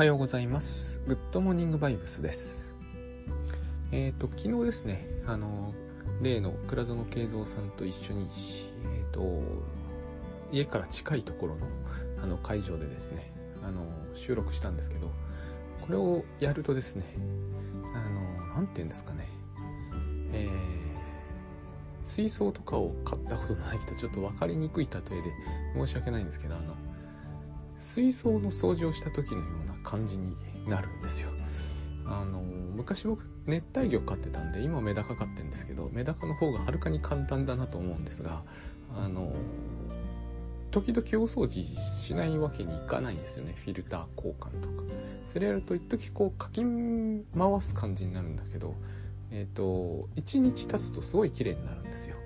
はようございます。グッドモーニングバイブスです。えっ、ー、と、昨日ですね、あの、例の倉園慶三さんと一緒に、えっ、ー、と、家から近いところの、あの、会場でですね、あの、収録したんですけど、これをやるとですね、あの、なんて言うんですかね、えー、水槽とかを買ったことない人、ちょっと分かりにくい例えで申し訳ないんですけど、あの、水槽の掃除をした時のような感じになるんですよ。あの昔僕熱帯魚飼ってたんで今メダカ飼ってるんですけどメダカの方がはるかに簡単だなと思うんですがあの時々大掃除しないわけにいかないんですよね。フィルター交換とか。それやると一時こうかき回す感じになるんだけどえっ、ー、と1日経つとすごい綺麗になるんですよ。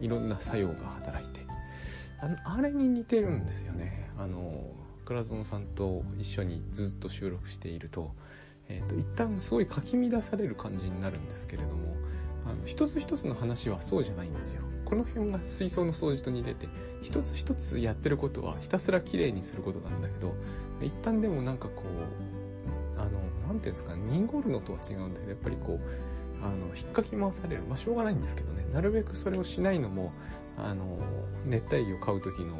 いろんな作用が働いて。あれに似てるんですよね。あの倉園さんと一緒にずっと収録していると,、えーと、一旦すごいかき乱される感じになるんですけれどもあの一つ一つの話はそうじゃないんですよ。この辺が水槽の掃除と似てて一つ一つやってることはひたすら綺麗にすることなんだけど一旦でもなんかこうあの何ていうんですか濁るのとは違うんだけどやっぱりこうあの引っかき回されるまあしょうがないんですけどねなるべくそれをしないのもあの熱帯魚を飼う時の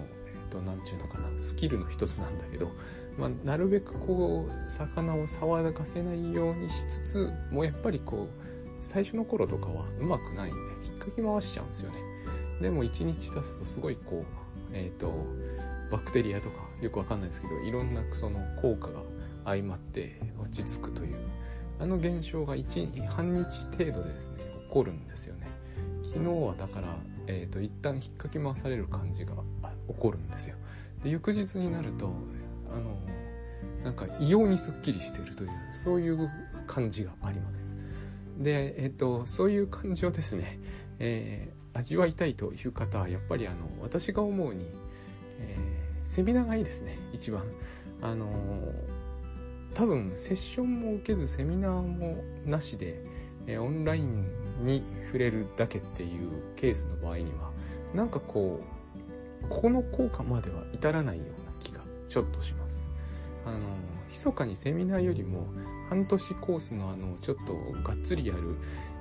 と何ちゅうのかなスキルの一つなんだけど、まあ、なるべくこう魚を騒がせないようにしつつもうやっぱりこう最初の頃とかはうまくないんで引っかき回しちゃうんですよね。でも1日経つとすごいこうえっ、ー、とバクテリアとかよくわかんないですけどいろんなその効果が相まって落ち着くというあの現象が1半日程度でですね起こるんですよね。昨日はだから、えーと、一旦引っかき回される感じが起こるんですよ。で翌日になるとあのなんか異様にすっきりしてるというそういう感じがあります。でえっ、とそういう感じをですね、えー、味わいたいという方はやっぱりあの私が思うに、えー、セミナーがいいですね。一番。あの多分セッションも受けずセミナーもなしで、えオンラインに触れるだけっていうケースの場合にはなんかこうこの効果までは至らないような気がちょっとします。あの、密かにセミナーよりも半年コースのあの、ちょっとがっつりやる、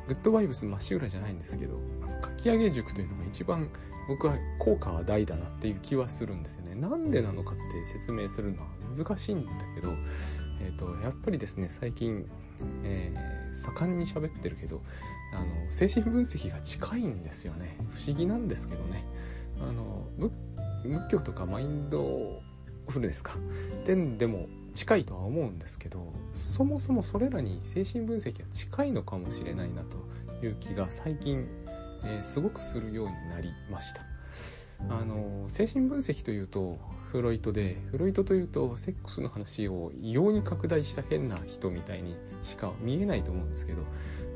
グッドバイブス真っ白じゃないんですけど、書き上げ塾というのが一番僕は効果は大だなっていう気はするんですよね。なんでなのかって説明するのは難しいんだけど、えっ、ー、と、やっぱりですね、最近、えー、盛んに喋ってるけど、あの、精神分析が近いんですよね。不思議なんですけどね。あの仏教とかマインドフルですか。点でも近いとは思うんですけどそもそもそれらに精神分析が近いのかもしれないなという気が最近、えー、すごくするようになりました。あの精神分析というとフロイトでフロイトというとセックスの話を異様に拡大した変な人みたいにしか見えないと思うんですけど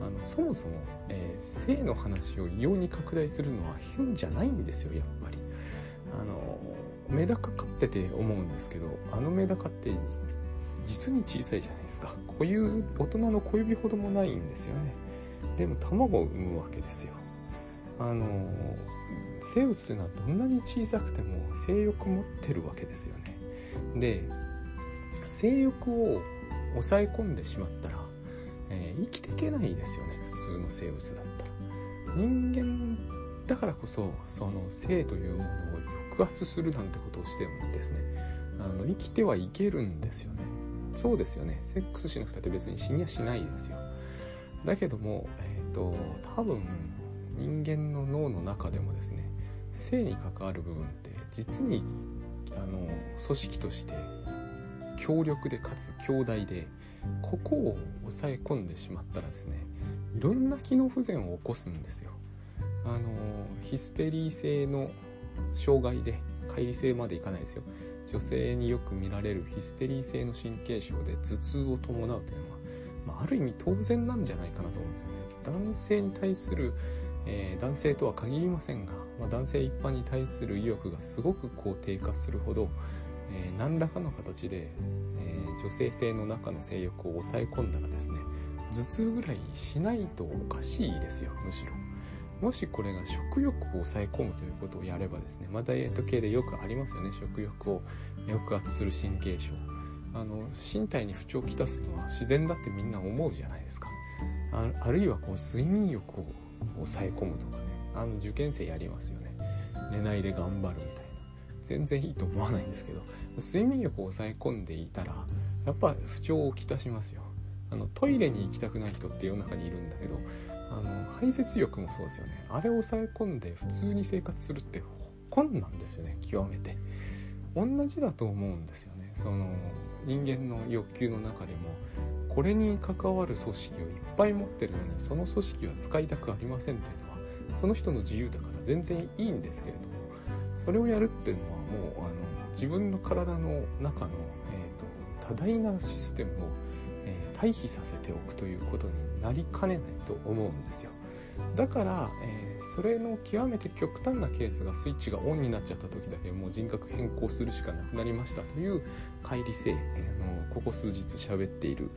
あのそもそも、えー、性の話を異様に拡大するのは変じゃないんですよやっぱり。あのメダカ飼ってて思うんですけどあのメダカって実に小さいじゃないですか。こういう大人の小指ほどもないんですよね。でも卵を産むわけですよ。あの生物というのはどんなに小さくても性欲持ってるわけですよね。で性欲を抑え込んでしまったらえー、生きていけないですよね。普通の生物だったら。人間だからこそその性というものを抑圧するなんてことをしてもですねあの生きてはいけるんですよね。そうですよね。セックスしなくたって別に死にはしないですよ。だけどもえっ、ー、と多分人間の脳の中でもですね性に関わる部分って実にあの組織として強力でかつ強大でここを抑え込んでしまったらですねいろんな機能不全を起こすんですよ。あのヒステリー性の障害で乖離性までいかないですよ。女性によく見られるヒステリー性の神経症で頭痛を伴うというのは、まあ、ある意味当然なんじゃないかなと思うんですよね。男性に対する、えー、男性とは限りませんが、まあ、男性一般に対する意欲がすごくこう低下するほど、えー、何らかの形で、女性性の中の性欲を抑え込んだらですね頭痛ぐらいしないとおかしいですよむしろ。もしこれが食欲を抑え込むということをやればですねまあダイエット系でよくありますよね食欲を抑圧する神経症。あの身体に不調をきたすのは自然だってみんな思うじゃないですか。ああるいはこう睡眠欲を抑え込むとかね。あの受験生やりますよね。寝ないで頑張るみたいな。全然いいと思わないんですけど睡眠欲を抑え込んでいたらやっぱ不調をきたしますよ。あのトイレに行きたくない人って世の中にいるんだけどあの排泄欲もそうですよね。あれを抑え込んで普通に生活するって困難ですよね。極めて。同じだと思うんですよね。その人間の欲求の中でもこれに関わる組織をいっぱい持ってるのにその組織は使いたくありませんというのはその人の自由だから全然いいんですけれどもそれをやるっていうのはもうあの自分の体の中の、多大なシステムを、えー、退避させておくということになりかねないと思うんですよだから、えー、それの極めて極端なケースがスイッチがオンになっちゃった時だけもう人格変更するしかなくなりましたという乖離性、えー、のここ数日喋っている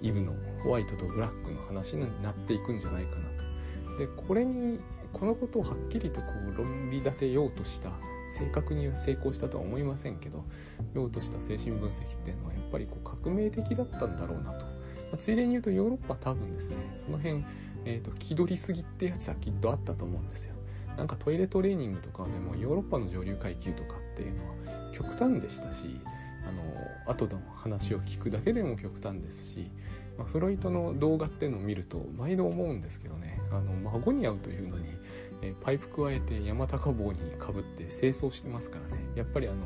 イブのホワイトとブラックの話になっていくんじゃないかなと。でこれにこのことをはっきりとこう論理立てようとした正確に成功したとは思いませんけど用とした精神分析っていうのはやっぱりこう革命的だったんだろうなと、まあ、ついでに言うとヨーロッパ多分ですねその辺、えーと、気取りすぎってやつはきっとあったと思うんですよ。なんかトイレトレーニングとかでもヨーロッパの上流階級とかっていうのは極端でしたしあの後の話を聞くだけでも極端ですし、まあ、フロイトの動画っていうのを見ると毎度思うんですけどねあの孫に会うというのにえパイプ加えて山高帽にかぶって清掃してますからね。やっぱりあの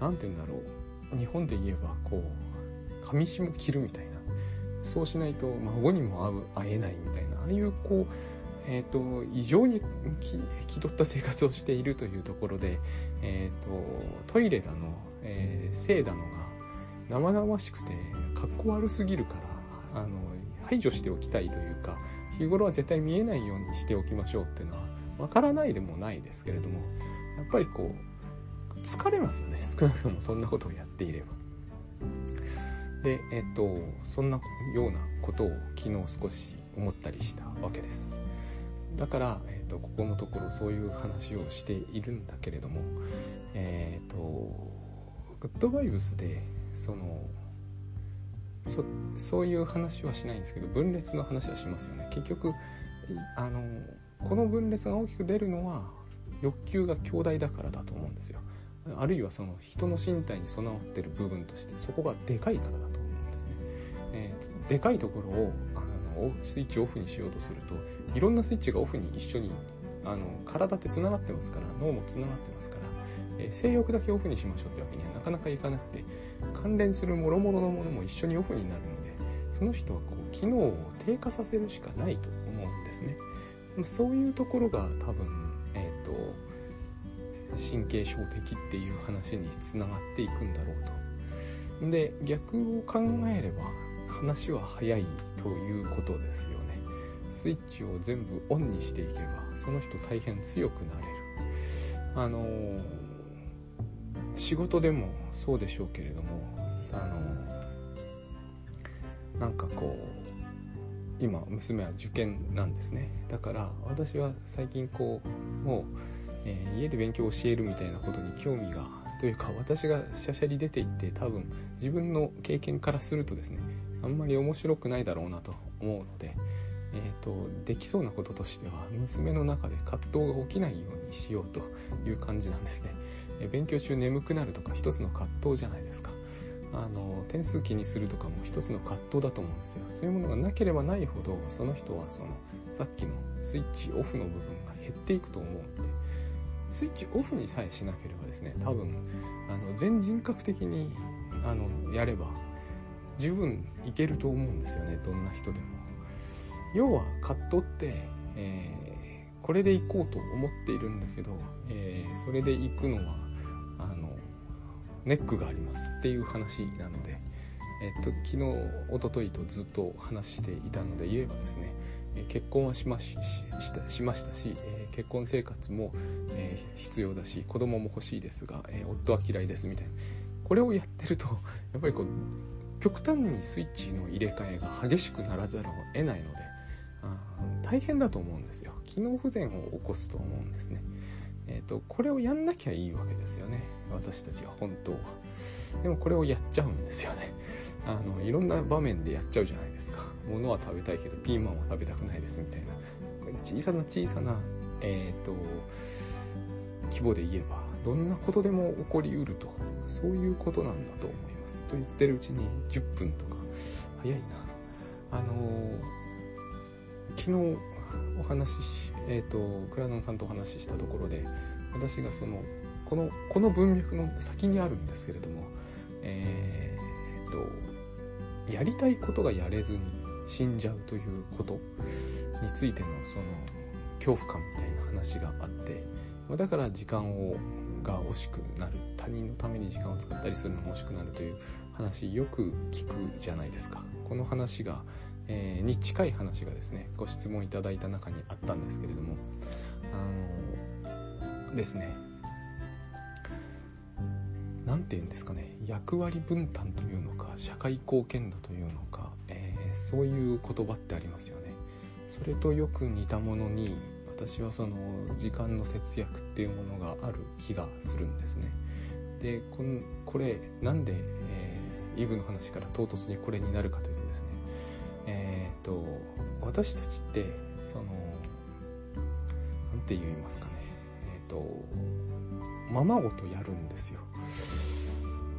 何て言うんだろう。日本で言えばこう上下着るみたいな。そうしないと孫にも会えないみたいな。ああいうこうえーと、異常に気取った生活をしているというところで、えーと、トイレだの、えー、だのが生々しくてかっこ悪すぎるからあの排除しておきたいというか日頃は絶対見えないようにしておきましょうっていうのはわからないでもないですけれどもやっぱりこう疲れますよね 少なくともそんなことをやっていれば。でえっとそんなようなことを昨日少し思ったりしたわけです。だから、えっと、ここのところそういう話をしているんだけれどもえっとグッドバイブスでそのそそういう話はしないんですけど分裂の話はしますよね結局あのこの分裂が大きく出るのは欲求が強大だからだと思うんですよ。あるいはその人の身体に備わってる部分としてそこがでかいからだと思うんですね、えー、でかいところをあのスイッチオフにしようとするといろんなスイッチがオフに一緒にあの体ってつながってますから脳もつながってますから、えー、性欲だけオフにしましょうってわけにはなかなかいかなくて関連する諸々のものも一緒にオフになるのでその人はこう機能を低下させるしかないと思うんですね。そういうところが多分、えっ、ー、と神経症的っていう話につながっていくんだろうと。で逆を考えれば話は早いということですよね。スイッチを全部オンにしていけばその人大変強くなれる。あの仕事でもそうでしょうけれどもあのなんかこう今娘は受験なんですね。だから私は最近こうもう、えー、家で勉強を教えるみたいなことに興味がというか私がしゃしゃり出ていって多分自分の経験からするとですねあんまり面白くないだろうなと思うので、えーと、できそうなこととしては娘の中で葛藤が起きないようにしようという感じなんですね、えー、勉強中眠くなるとか一つの葛藤じゃないですか。あの点数気にするとかも一つの葛藤だと思うんですよ。そういうものがなければないほどその人はそのさっきのスイッチオフの部分が減っていくと思うんで。スイッチオフにさえしなければですね多分あの全人格的にあのやれば十分いけると思うんですよねどんな人でも。要は葛藤って、えー、これで行こうと思っているんだけど、えー、それで行くのはネックがありますっていう話なので、えっと、昨日一昨日とずっと話していたので言えばですね結婚はしまししたしましたし、え、結婚生活も、え、必要だし子供も欲しいですが、え、夫は嫌いですみたいな。これをやってると やっぱりこう極端にスイッチの入れ替えが激しくならざるを得ないので大変だと思うんですよ。機能不全を起こすと思うんですね。えーと、これをやんなきゃいいわけですよね。私たちは本当は。でもこれをやっちゃうんですよね。あのいろんな場面でやっちゃうじゃないですか。物は食べたいけどピーマンは食べたくないですみたいな。小さな小さなえっ、ー、と規模で言えばどんなことでも起こりうると。そういうことなんだと思います。と言ってるうちに10分とか早いな。あの、昨日お話しえ、ー、と倉野さんとお話ししたところで私がそのこのこの文脈の先にあるんですけれどもえっ、とやりたいことがやれずに死んじゃうということについてのその恐怖感みたいな話があってだから時間をが惜しくなる。他人のために時間を使ったりするのも惜しくなるという話よく聞くじゃないですか。この話が、えー、に近い話がですねご質問いただいた中にあったんですけれどもあのですね何て言うんですかね役割分担というのか社会貢献度というのか、えー、そういう言葉ってありますよね。それとよく似たものに私はその時間の節約っていうものがある気がするんですね。でこのこれなんで、えー、イブの話から唐突にこれになるかというとえっ、と私たちってその何て言いますかね。えっ、ー、とままごとやるんですよ。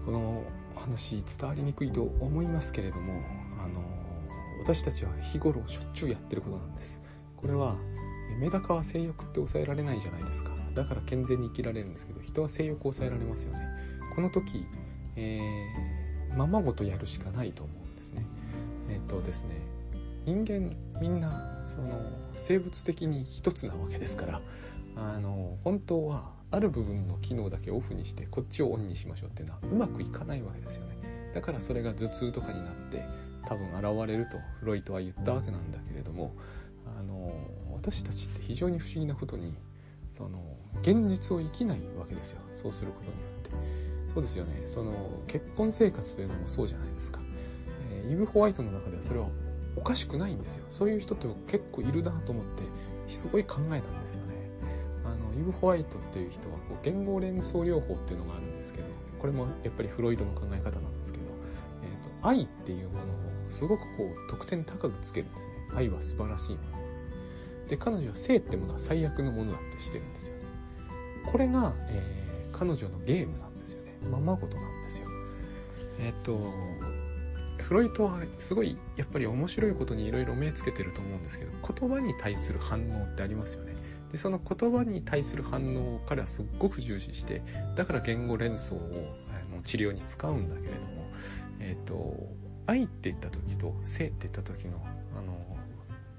この話伝わりにくいと思いますけれどもあの私たちは日頃しょっちゅうやってることなんです。これはメダカは性欲って抑えられないじゃないですか。だから健全に生きられるんですけど人は性欲を抑えられますよね。この時、えー、ままごとやるしかないと思えっ、とですね人間みんなその生物的に一つなわけですからあの本当はある部分の機能だけオフにしてこっちをオンにしましょうっていうのはうまくいかないわけですよね。だからそれが頭痛とかになって多分現れるとフロイトは言ったわけなんだけれどもあの私たちって非常に不思議なことにその現実を生きないわけですよ。そうすることによって。そうですよね。その結婚生活というのもそうじゃないですか、えー、イブ・ホワイトの中ではそれはおかしくないんですよ。そういう人って結構いるなと思ってすごい考えたんですよね。あのイブ・ホワイトっていう人はこう言語連想療法っていうのがあるんですけどこれもやっぱりフロイトの考え方なんですけど、えーと、愛っていうものをすごくこう得点高くつけるんですね。愛は素晴らしいもの。で彼女は性ってものは最悪のものだってしてるんですよね。これが、えー、彼女のゲームなんですよね。ままごとなんですよ。えっ、とフロイトはすごいやっぱり面白いことにいろいろ目つけてると思うんですけど言葉に対する反応ってありますよね。でその言葉に対する反応を彼はすっごく重視してだから言語連想をあの治療に使うんだけれどもえっ、ー、と愛って言った時と性って言った時のあの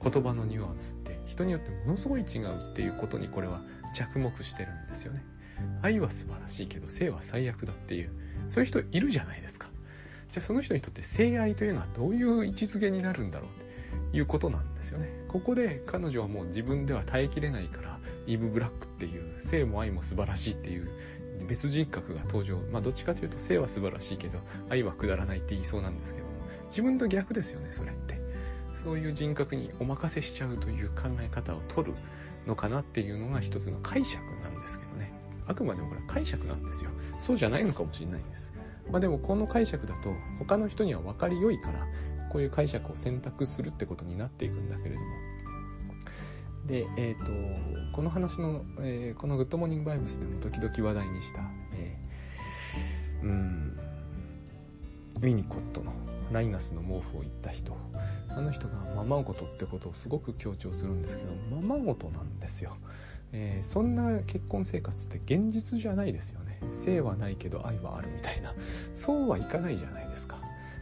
言葉のニュアンスって人によってものすごい違うっていうことにこれは着目してるんですよね。愛は素晴らしいけど性は最悪だっていうそういう人いるじゃないですか。じゃあその人にとって性愛というのはどういう位置づけになるんだろうっていうことなんですよね。ここで彼女はもう自分では耐えきれないからイブ・ブラックっていう性も愛も素晴らしいっていう別人格が登場。まあどっちかというと性は素晴らしいけど愛はくだらないって言いそうなんですけども自分と逆ですよねそれって。そういう人格にお任せしちゃうという考え方を取るのかなっていうのが一つの解釈なんですけどね。あくまでもこれは解釈なんですよ。そうじゃないのかもしれないんです。まあでもこの解釈だと他の人には分かりよいからこういう解釈を選択するってことになっていくんだけれども。でえっ、ー、とこの話の、えー、この「グッドモーニングバイブス」でも時々話題にした、えー、うんウィニコットのライナスの毛布を言った人。あの人がままごとってことをすごく強調するんですけどままごとなんですよ、えー、そんな結婚生活って現実じゃないですよね。性はないけど愛はあるみたいな。そうはいかないじゃないですか。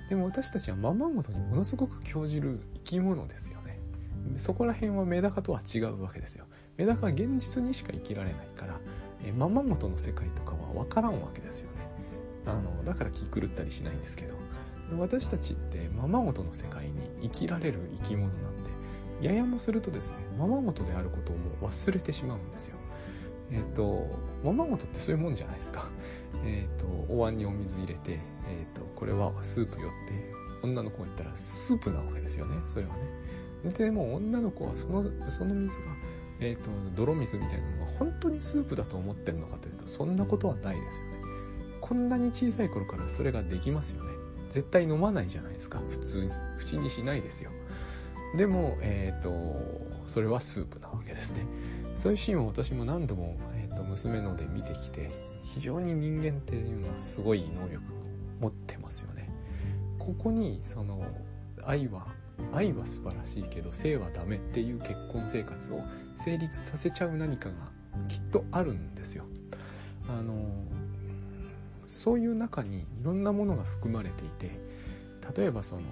でも私たちはままごとにものすごく興じる生き物ですよね。そこら辺はメダカとは違うわけですよ。メダカは現実にしか生きられないから、えー、ままごとの世界とかは分からんわけですよね。あのだから気狂ったりしないんですけど。私たちってままごとの世界に生きられる生き物なんでややもするとですねままごとであることをもう忘れてしまうんですよ。えっ、ー、とままごとってそういうもんじゃないですか。えっ、ー、とお椀にお水入れて、えっ、ー、とこれはスープよって女の子が言ったらスープなわけですよねそれはね。でも女の子はそのその水がえーと、泥水みたいなのが本当にスープだと思ってるのかというとそんなことはないですよね。こんなに小さい頃からそれができますよね。絶対飲まないじゃないですか。普通に。口にしないですよ。でもえっ、ー、とそれはスープなわけですね。そういうシーンを私も何度も、えーと、娘ので見てきて非常に人間っていうのはすごい能力を持ってますよね。ここにその愛は愛は素晴らしいけど性はダメっていう結婚生活を成立させちゃう何かがきっとあるんですよ。あのそういう中にいろんなものが含まれていて例えばその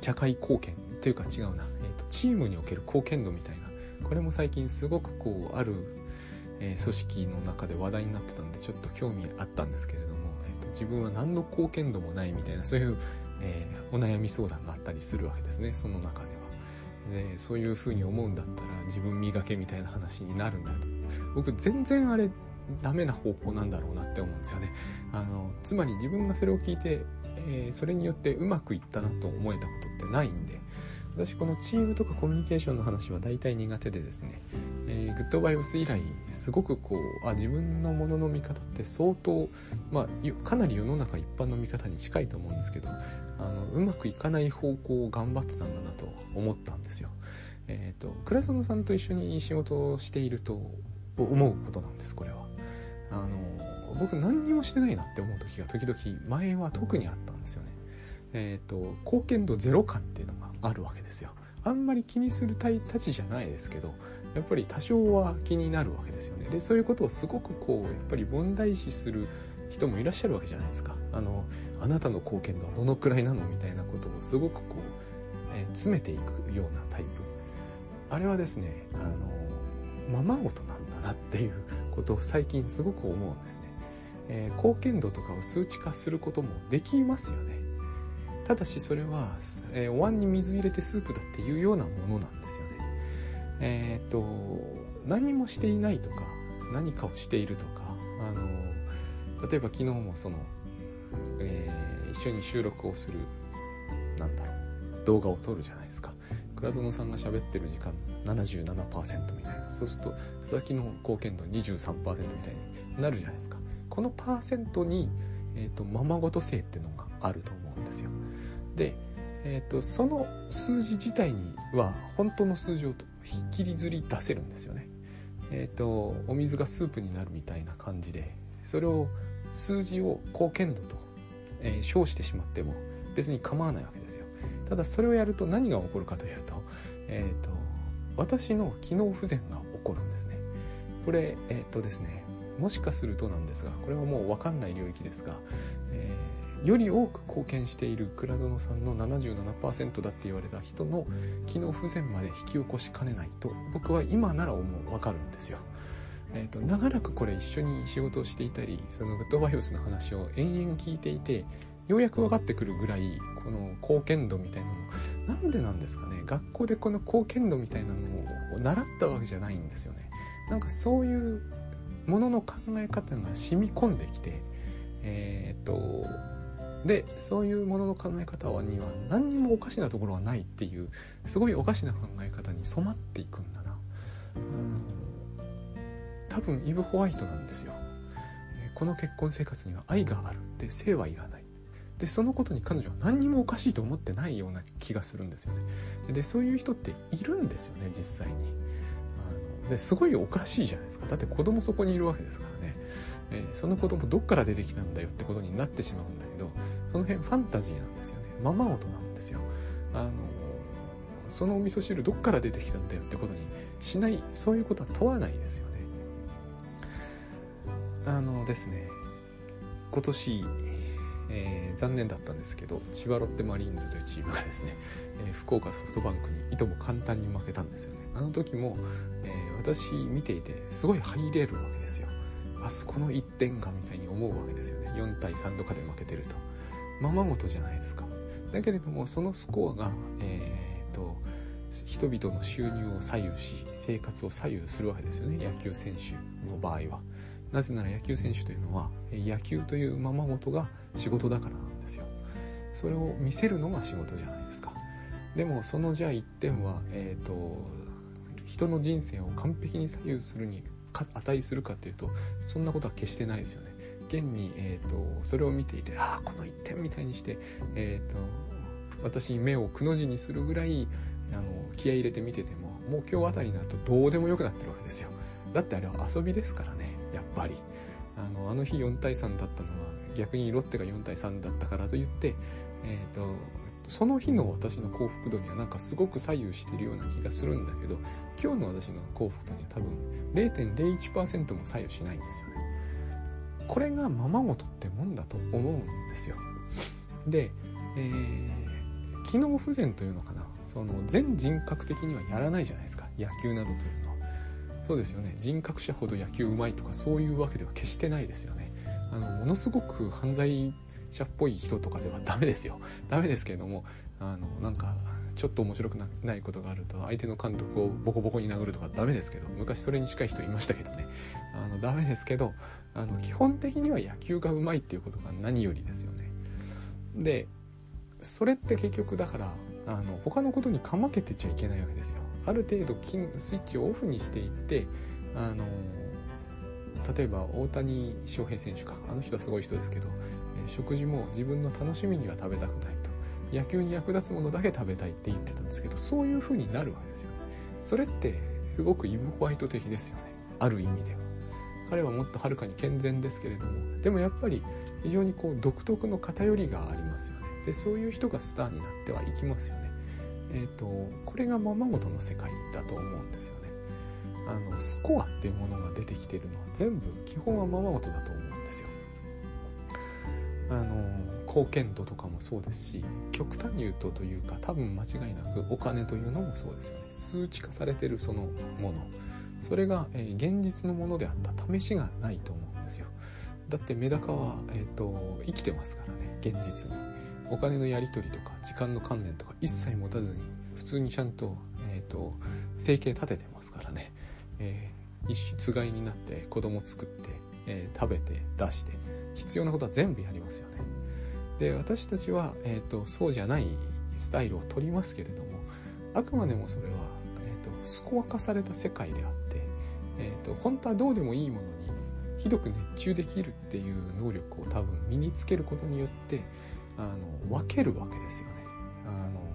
社会貢献っていうか違うな、えーと、チームにおける貢献度みたいな。これも最近すごくこうある、えー、組織の中で話題になってたんでちょっと興味あったんですけれども、えーと、自分は何の貢献度もないみたいなそういう、えー、お悩み相談があったりするわけですね。その中では。でそういうふうに思うんだったら自分磨けみたいな話になるんだと。僕全然あれダメな方法なんだろうなって思うんですよね。あのつまり自分がそれを聞いて、えー、それによってうまくいったなと思えたこと。ってないんで私このチームとかコミュニケーションの話は大体苦手でですね、えー、グッドバイオス以来すごくこうあ自分のものの見方って相当、まあ、かなり世の中一般の見方に近いと思うんですけどあのうまくいかない方向を頑張ってたんだなと思ったんですよ。えっ、ー、と倉園さんと一緒に仕事をしていると思うことなんですこれは。あの僕何にもしてないなって思う時が時々前は特にあったんですよね。え、ー、と貢献度ゼロ感っていうのがあるわけですよ。あんまり気にするたちじゃないですけどやっぱり多少は気になるわけですよね。でそういうことをすごくこうやっぱり問題視する人もいらっしゃるわけじゃないですか。あのあなたの貢献度はどのくらいなのみたいなことをすごくこう、えー、詰めていくようなタイプ。あれはですねあのままごとなんだなっていうことを最近すごく思うんですね、えー、貢献度とかを数値化することもできますよね。ただしそれは、えー、お椀に水入れてスープだっていうようなものなんですよね。えっ、と何もしていないとか何かをしているとかあの例えば昨日もその、えー、一緒に収録をするなんだろう動画を撮るじゃないですか。倉園さんが喋ってる時間77%みたいな。そうすると佐々木の貢献度23%みたいになるじゃないですか。このパーセントに、えーと、ままごと性っていうのがあると思うんですよ。で、えーと、その数字自体には本当の数字をひっきりずり出せるんですよね。えっ、ー、とお水がスープになるみたいな感じでそれを数字を貢献度と、えー、称してしまっても別に構わないわけですよ。ただそれをやると何が起こるかというと,、えーと、私の機能不全が起こるんですね。これえっ、ー、とですねもしかするとなんですがこれはもう分かんない領域ですが、えーより多く貢献している倉園さんの77%だって言われた人の機能不全まで引き起こしかねないと僕は今なら思う分かるんですよ。えーと、長らくこれ一緒に仕事をしていたりそのグッドバイオスの話を延々聞いていてようやく分かってくるぐらいこの貢献度みたいなのなんでなんですかね学校でこの貢献度みたいなのを習ったわけじゃないんですよねなんかそういうものの考え方が染み込んできてえっ、とでそういうものの考え方には何にもおかしなところはないっていうすごいおかしな考え方に染まっていくんだな。うん。多分イブ・ホワイトなんですよ。この結婚生活には愛がある。で性はいらない。でそのことに彼女は何にもおかしいと思ってないような気がするんですよね。でそういう人っているんですよね実際に。あのですごいおかしいじゃないですか。だって子供そこにいるわけですからね。えー、その子供どっから出てきたんだよってことになってしまうんだけどその辺ファンタジーなんですよね。ままごとなんですよ。あのそのお味噌汁どっから出てきたんだよってことにしないそういうことは問わないですよね。あのですね今年、えー、残念だったんですけど千葉ロッテマリーンズというチームがですね、えー、福岡ソフトバンクにいとも簡単に負けたんですよね。あの時も、えー、私見ていてすごい入れるわけですよ。あそこの1点がみたいに思うわけですよね。4対3とかで負けてると。ままごとじゃないですか。だけれどもそのスコアがえー、っと人々の収入を左右し生活を左右するわけですよね。野球選手の場合は。なぜなら野球選手というのは野球というままごとが仕事だからなんですよ。それを見せるのが仕事じゃないですか。でもそのじゃあ1点はえっ、と人の人生を完璧に左右するに値するかっていうとそんなことは決してないですよね。現に、えーと、それを見ていてああこの一点みたいにして、えーと、私に目をくの字にするぐらいあの気合入れて見ててももう今日あたりになるとどうでもよくなってるわけですよ。だってあれは遊びですからねやっぱり。あのあの日4対3だったのは逆にロッテが4対3だったからといって、えーとその日の私の幸福度にはなんかすごく左右してるような気がするんだけど今日の私の幸福度には多分0.01%も左右しないんですよね。これがままごとってもんだと思うんですよ。で、えー、機能不全というのかな。その全人格的にはやらないじゃないですか。野球などというのは。そうですよね。人格者ほど野球うまいとかそういうわけでは決してないですよね。あのものすごく犯罪者っぽい人とかではダメですよ。ダメですけれどもあのなんかちょっと面白くないことがあると相手の監督をボコボコに殴るとかダメですけど昔それに近い人いましたけどね。あのダメですけどあの基本的には野球がうまいっていうことが何よりですよね。でそれって結局だからあの他のことにかまけてちゃいけないわけですよ。ある程度スイッチをオフにしていってあの例えば大谷翔平選手か。あの人はすごい人ですけど食事も自分の楽しみには食べたくないと。野球に役立つものだけ食べたいって言ってたんですけどそういう風になるわけですよね。それってすごくイブ・ホワイト的ですよね。ある意味では。彼はもっとはるかに健全ですけれども。でもやっぱり非常にこう独特の偏りがありますよね。でそういう人がスターになってはいきますよね。えっ、ー、とこれがままごとの世界だと思うんですよね。あのスコアっていうものが出てきてるのは全部基本はままごとだと思うんですよ。あの貢献度とかもそうですし極端に言うとというか多分間違いなくお金というのもそうですよね。数値化されてるそのもの。それが、えー、現実のものであった。試しがないと思うんですよ。だってメダカは、えーと、生きてますからね。現実に。お金のやり取りとか時間の観念とか一切持たずに普通にちゃんと,、えーと、生計立ててますからね、えー、一つがいになって子供作って、えー、食べて出して必要なことは全部やりますよね。で私たちは、えーと、そうじゃないスタイルを取りますけれどもあくまでもそれは、えーと、スコア化された世界であって、えーと、本当はどうでもいいものにひどく熱中できるっていう能力を多分身につけることによってあの分けるわけですよね。あの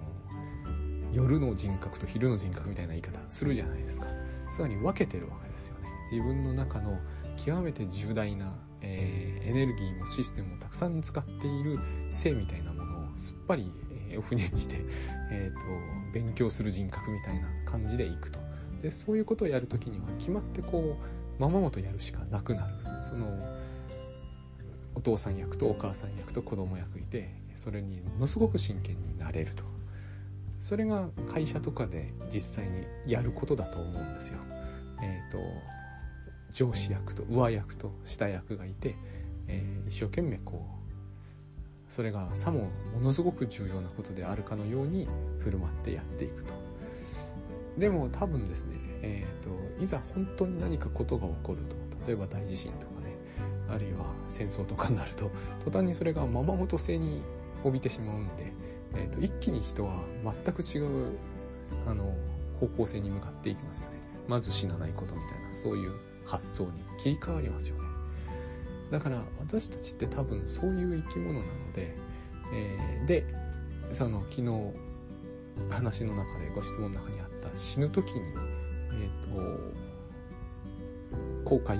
夜の人格と昼の人格みたいな言い方するじゃないですか。つまり分けてるわけですよね。自分の中の極めて重大なえー、エネルギーもシステムもたくさん使っている性みたいなものをすっぱり、えー、オフにして、えーと、勉強する人格みたいな感じでいくと。でそういうことをやる時には決まってこうままごとやるしかなくなる。そのお父さん役とお母さん役と子供役いてそれにものすごく真剣になれると。それが会社とかで実際にやることだと思うんですよ。えーと上司役と上役と下役がいて、えー、一生懸命こうそれがさもものすごく重要なことであるかのように振る舞ってやっていくと。でも多分ですね、えーと、いざ本当に何かことが起こると例えば大地震とかねあるいは戦争とかになると途端にそれがままごと性に帯びてしまうんで、えーと、と一気に人は全く違うあの方向性に向かっていきますよね。まず死なないことみたいなそういう発想に切り替わりますよね。だから私たちって多分そういう生き物なので、えー、でその昨日話の中でご質問の中にあった死ぬ時にえ、ー、と後悔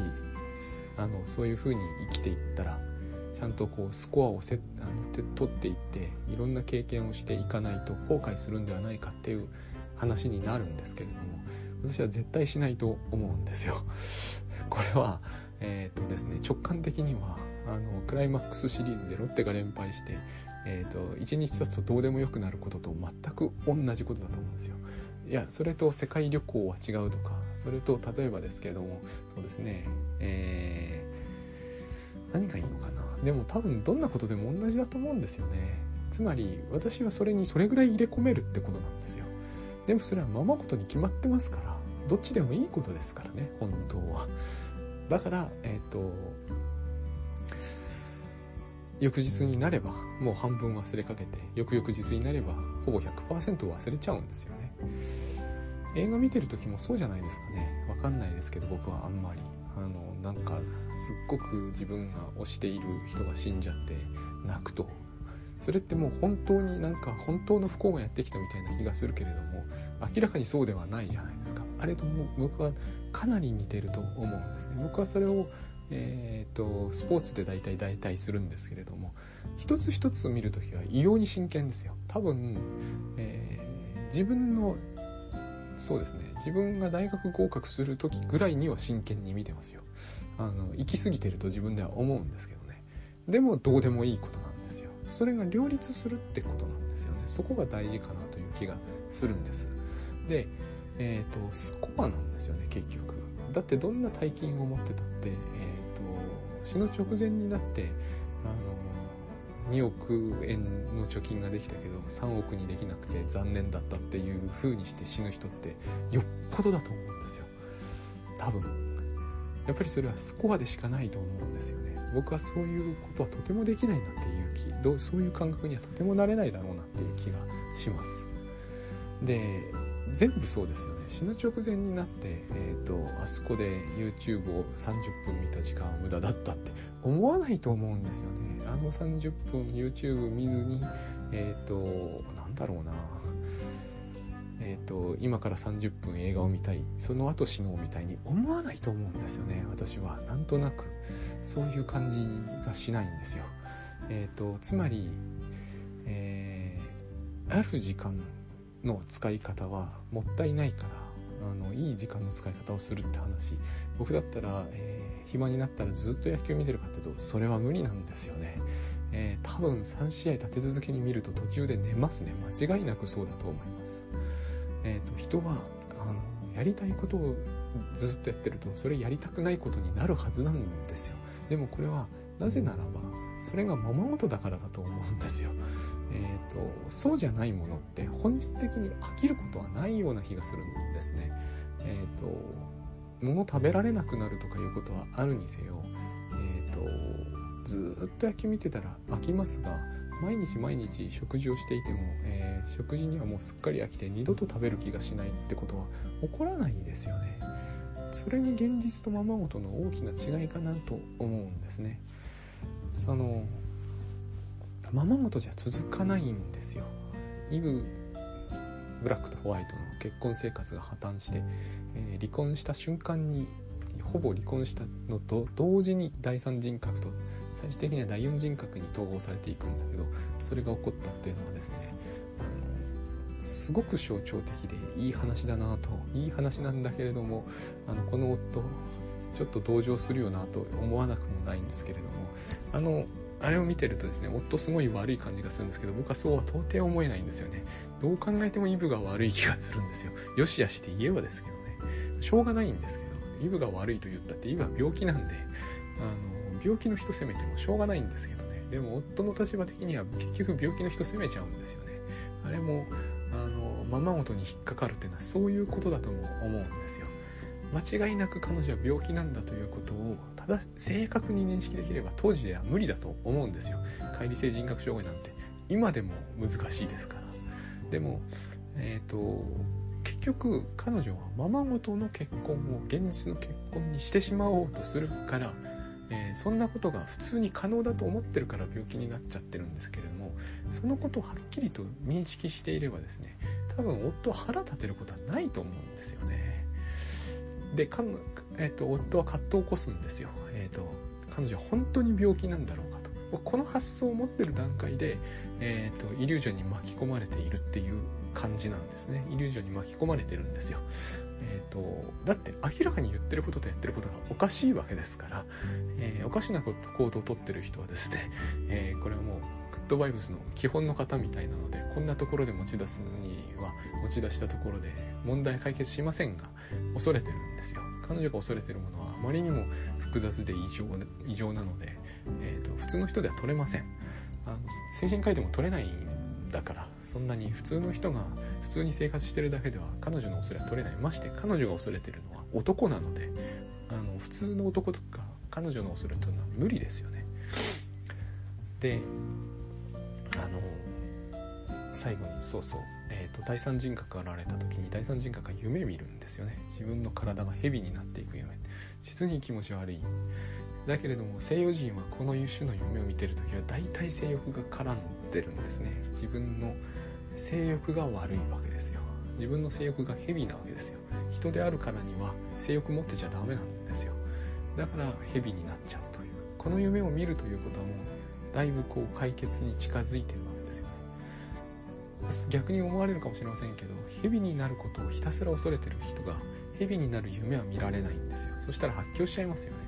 あのそういうふうに生きていったらちゃんとこうスコアをせあの取っていっていろんな経験をしていかないと後悔するんではないかっていう話になるんですけれども私は絶対しないと思うんですよ。これは、えっ、とですね、直感的には、あの、クライマックスシリーズでロッテが連敗して、えっ、と、1日経つとどうでもよくなることと全く同じことだと思うんですよ。いや、それと世界旅行は違うとか、それと例えばですけれども、そうですね、えー、何がいいのかな。でも多分どんなことでも同じだと思うんですよね。つまり、私はそれにそれぐらい入れ込めるってことなんですよ。でもそれはままごとに決まってますから、どっちでもいいことですからね、本当は。だから、えっ、ー、と、翌日になればもう半分忘れかけて翌々日になればほぼ100%忘れちゃうんですよね。映画見てる時もそうじゃないですかね。わかんないですけど僕はあんまり。あのなんかすっごく自分が推している人が死んじゃって泣くと。それってもう本当になんか本当の不幸がやってきたみたいな気がするけれども明らかにそうではないじゃないですか。あれとも僕はかなり似てると思うんですね。僕はそれをえーと、スポーツで大体代替するんですけれども一つ一つ見る時は異様に真剣ですよ。多分、えー、自分のそうですね。自分が大学合格する時ぐらいには真剣に見てますよ。あの行き過ぎてると自分では思うんですけどね。でもどうでもいいことなんそれが両立するってことなんですよね。そこが大事かなという気がするんです。でえっ、ー、とスコアなんですよね結局。だってどんな大金を持ってたって、えーと、死ぬ直前になってあの2億円の貯金ができたけど3億にできなくて残念だったっていう風にして死ぬ人ってよっぽどだと思うんですよ。多分。やっぱりそれはスコアでしかないと思うんですよね。僕はそういうことはとてもできないなっていう気どうそういう感覚にはとてもなれないだろうなっていう気がします。で全部そうですよね。死ぬ直前になって、えーと、あそこで YouTube を30分見た時間は無駄だったって思わないと思うんですよね。あの30分 YouTube 見ずにえっ、ー、となんだろうな。えーと、今から30分映画を見たいその後死のうみたいに思わないと思うんですよね私は。なんとなくそういう感じがしないんですよ。えっ、ー、とつまり、えー、ある時間の使い方はもったいないからあのいい時間の使い方をするって話。僕だったら、えー、暇になったらずっと野球見てるかっていうとそれは無理なんですよね、えー、多分3試合立て続けに見ると途中で寝ますね。間違いなくそうだと思います。えっ、ー、と人はあのやりたいことをずっとやってるとそれやりたくないことになるはずなんですよでもこれはなぜならばそれがままごとだからだと思うんですよえーと、そうじゃないものって本質的に飽きることはないような気がするんですね。えっ、ー、と物食べられなくなるとかいうことはあるにせよ、えーと、ずっと野球見てたら飽きますが毎日毎日食事をしていても、えー、食事にはもうすっかり飽きて二度と食べる気がしないってことは起こらないですよね。それに現実とままごとの大きな違いかなと思うんですね。そのままごとじゃ続かないんですよイブブラックとホワイトの結婚生活が破綻して、えー、離婚した瞬間にほぼ離婚したのと同時に第三人格と最終的には第四人格に統合されていくんだけどそれが起こったっていうのはですねあのすごく象徴的でいい話だなといい話なんだけれどもあのこの夫ちょっと同情するよなと思わなくもないんですけれどもあのあれを見てるとですね、夫すごい悪い感じがするんですけど、僕はそうは到底思えないんですよね。どう考えてもイブが悪い気がするんですよ。よしあしで言えばですけどね。しょうがないんですけど、イブが悪いと言ったってイブは病気なんで、あの、病気の人責めてもしょうがないんですけどね。でも夫の立場的には結局病気の人責めちゃうんですよね。あれも、あの、ままごとに引っかかるっていうのはそういうことだとも思うんですよ。間違いなく彼女は病気なんだということをただ正確に認識できれば当時では無理だと思うんですよ乖離性人格障害なんて今でも難しいですからでもえっ、ー、と結局彼女はままごとの結婚を現実の結婚にしてしまおうとするから、えー、そんなことが普通に可能だと思ってるから病気になっちゃってるんですけれどもそのことをはっきりと認識していればですね多分夫は腹立てることはないと思うんですよね。でえーと、夫は葛藤を起こすんですよ、えーと、彼女は本当に病気なんだろうかと。この発想を持ってる段階で、えーと、イリュージョンに巻き込まれているっていう感じなんですね。イリュージョンに巻き込まれてるんですよ、えー、とだって明らかに言ってることとやってることがおかしいわけですから、えー、おかしな行動をとってる人はですね、えー、これはもうグッドバイブスの基本の方みたいなのでこんなところで持ち出すには持ち出したところで問題解決しませんが恐れてるんですよ。彼女が恐れてるものはあまりにも複雑で異常異常なので、えーと、普通の人では取れません。あの精神科医でも取れないんだからそんなに普通の人が普通に生活してるだけでは彼女の恐れは取れない。まして彼女が恐れてるのは男なのであの普通の男とか彼女の恐れというのは無理ですよね。であの最後にそうそう、えーと、第三人格が現れた時に第三人格が夢見るんですよね。自分の体が蛇になっていく夢。実に気持ち悪い。だけれども西洋人はこの種の夢を見てる時は大体性欲が絡んでるんですね。自分の性欲が悪いわけですよ。自分の性欲が蛇なわけですよ。人であるからには性欲持ってちゃダメなんですよ。だから蛇になっちゃうという。この夢を見るということはもうだいぶこう解決に近づいてるわけですよね。逆に思われるかもしれませんけど蛇になることをひたすら恐れてる人が蛇になる夢は見られないんですよ。そしたら発狂しちゃいますよね。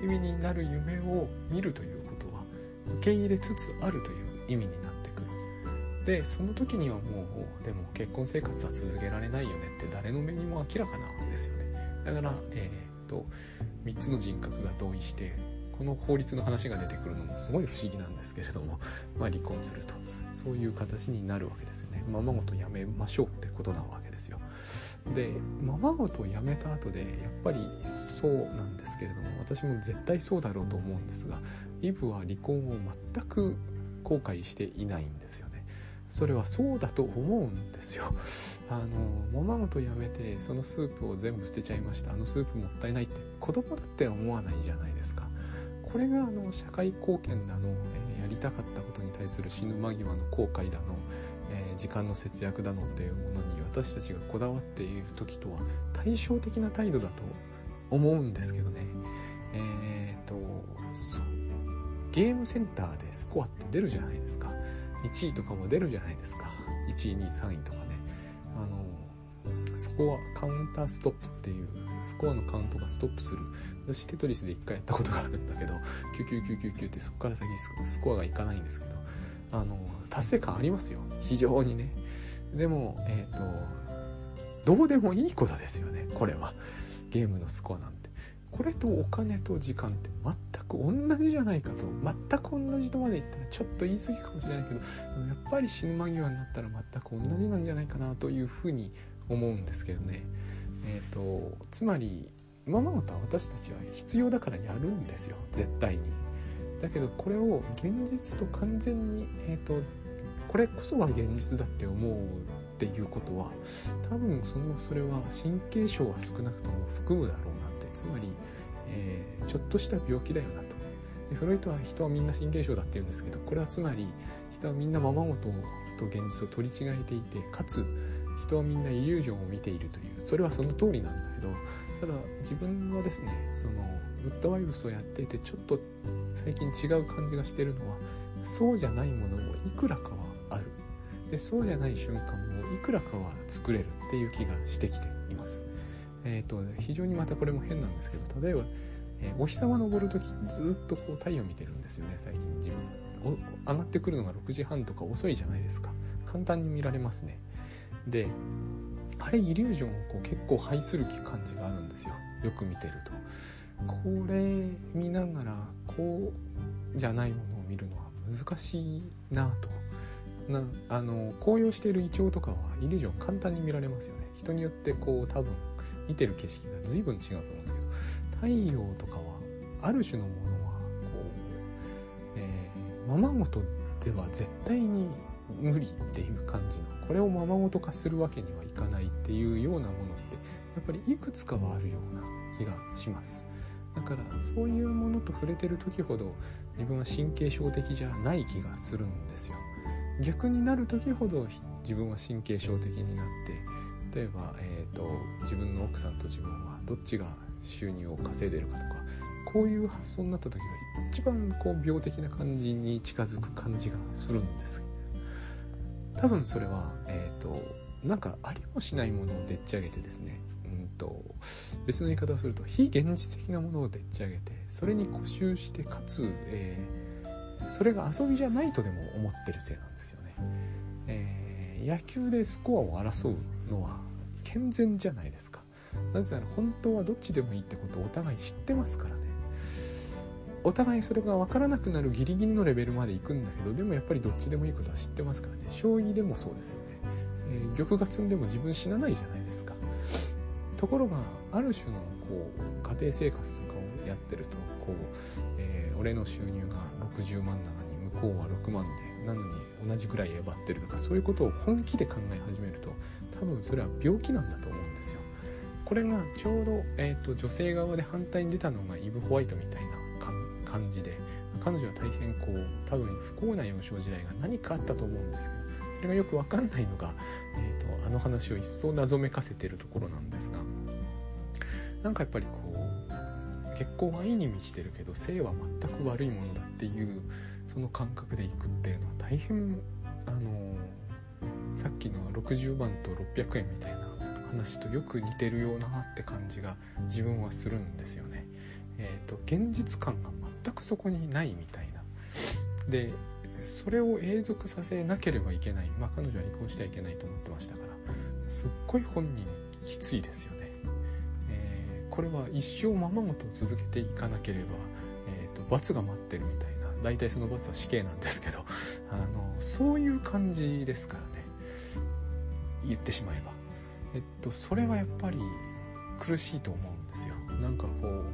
蛇になる夢を見るということは受け入れつつあるという意味になってくる。でその時にはもうでも結婚生活は続けられないよねって誰の目にも明らかなわけですよね。だからえー、っと3つの人格が同意してこの法律の話が出てくるのもすごい不思議なんですけれども、まあ、離婚すると。そういう形になるわけですよね。ままごとやめましょうってことなわけですよ。でままごとやめた後でやっぱりそうなんですけれども私も絶対そうだろうと思うんですがイブは離婚を全く後悔していないんですよね。それはそうだと思うんですよ。あのままごとやめてそのスープを全部捨てちゃいました。あのスープもったいないって。子供だって思わないじゃないですか。これがあの社会貢献だの、え、やりたかったことに対する死ぬ間際の後悔だのえ、時間の節約だのっていうものに私たちがこだわっている時とは対照的な態度だと思うんですけどね。え、ー、ゲームセンターでスコアって出るじゃないですか。1位とかも出るじゃないですか。1位2位3位とかね。あのスコアカウンターストップっていうスコアのカウントがストップする。私テトリスで1回やったことがあるんだけど99999ってそこから先スコアがいかないんですけどあの達成感ありますよ非常にねでもえっ、ー、とどうでもいいことですよねこれはゲームのスコアなんてこれとお金と時間って全く同じじゃないかと。全く同じとまで言ったらちょっと言い過ぎかもしれないけどやっぱり死ぬ間際になったら全く同じなんじゃないかなというふうに思うんですけどね。え、ー、とつまり今までは私たちは必要だからやるんですよ。絶対に。だけどこれを現実と完全に、えーと、これこそが現実だって思うっていうことは多分そのそれは神経症は少なくとも含むだろうなって。つまり、えー、ちょっとした病気だよなと。でフロイトは人はみんな神経症だって言うんですけどこれはつまり人はみんなままごとと現実を取り違えていてかつ人はみんなイリュージョンを見ているというそれはその通りなんだけどただ自分はですねそのウッドワイブスをやっていてちょっと最近違う感じがしてるのはそうじゃないものもいくらかはある。でそうじゃない瞬間もいくらかは作れるっていう気がしてきています。え、ー、と非常にまたこれも変なんですけど例えば、えー、お日様昇る時ずっとこう太陽見てるんですよね最近。自分。上がってくるのが6時半とか遅いじゃないですか。簡単に見られますね。であれイリュージョンをこう結構排する感じがあるんですよ。よく見てると。これ見ながらこうじゃないものを見るのは難しいなと。なあの紅葉しているイチョウとかはイリュージョン簡単に見られますよね。人によってこう多分見てる景色が随分違うと思うんですけど太陽とかはある種のものはこう、えー、ままごとでは絶対に無理っていう感じのこれをままごと化するわけにはいかないっていうようなものってやっぱりいくつかはあるような気がします。だからそういうものと触れてる時ほど自分は神経症的じゃない気がするんですよ。逆になる時ほど自分は神経症的になって例えば、えーと、自分の奥さんと自分はどっちが収入を稼いでるかとかこういう発想になった時が一番こう病的な感じに近づく感じがするんです。多分それはえ、ー、となんかありもしないものをでっち上げてですね。うんと別の言い方をすると非現実的なものをでっち上げてそれに固執してかつ、えー、それが遊びじゃないとでも思ってるせいなんですよね、えー、野球でスコアを争うのは健全じゃないですか。なぜなら本当はどっちでもいいってことをお互い知ってますからね。お互いそれが分からなくなるギリギリのレベルまで行くんだけどでもやっぱりどっちでもいいことは知ってますからね。将棋でもそうですよね、えー、玉が積んでも自分死なないじゃないですか。ところがある種のこう家庭生活とかをやってるとこう、えー、俺の収入が60万なのに向こうは6万でなのに同じぐらいえばってるとかそういうことを本気で考え始めると多分それは病気なんだと思うんですよ。これがちょうど、えーと、女性側で反対に出たのがイブ・ホワイトみたいな感じで彼女は大変こう多分不幸な幼少時代が何かあったと思うんですけどそれがよく分かんないのが、えーと、あの話を一層謎めかせてるところなんですがなんかやっぱりこう結婚は愛に満ちてるけど性は全く悪いものだっていうその感覚でいくっていうのは大変あのさっきの60万と600円みたいな話とよく似てるようなって感じが自分はするんですよね。えーと、現実感が全くそこにないみたいな。でそれを永続させなければいけない、まあ、彼女は離婚してはいけないと思ってましたからすっごい本人きついですよね。えー、これは一生ままごと続けていかなければ、えーと、罰が待ってるみたいな大体その罰は死刑なんですけどあのそういう感じですからね言ってしまえば。えっとそれはやっぱり苦しいと思うんですよ。なんかこう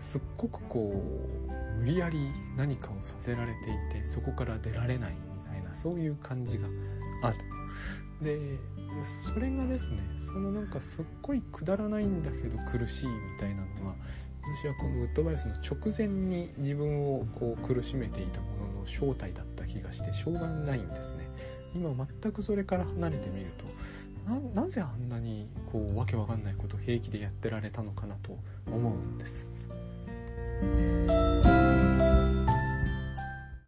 すっごくこう無理やり何かをさせられていてそこから出られないみたいなそういう感じがある。でそれがですねそのなんかすっごいくだらないんだけど苦しいみたいなのは私はこのウッドバイスの直前に自分をこう苦しめていたものの正体だった気がしてしょうがないんです今全くそれから離れてみるとなぜあんなにこうわけわかんないことを平気でやってられたのかなと思うんです。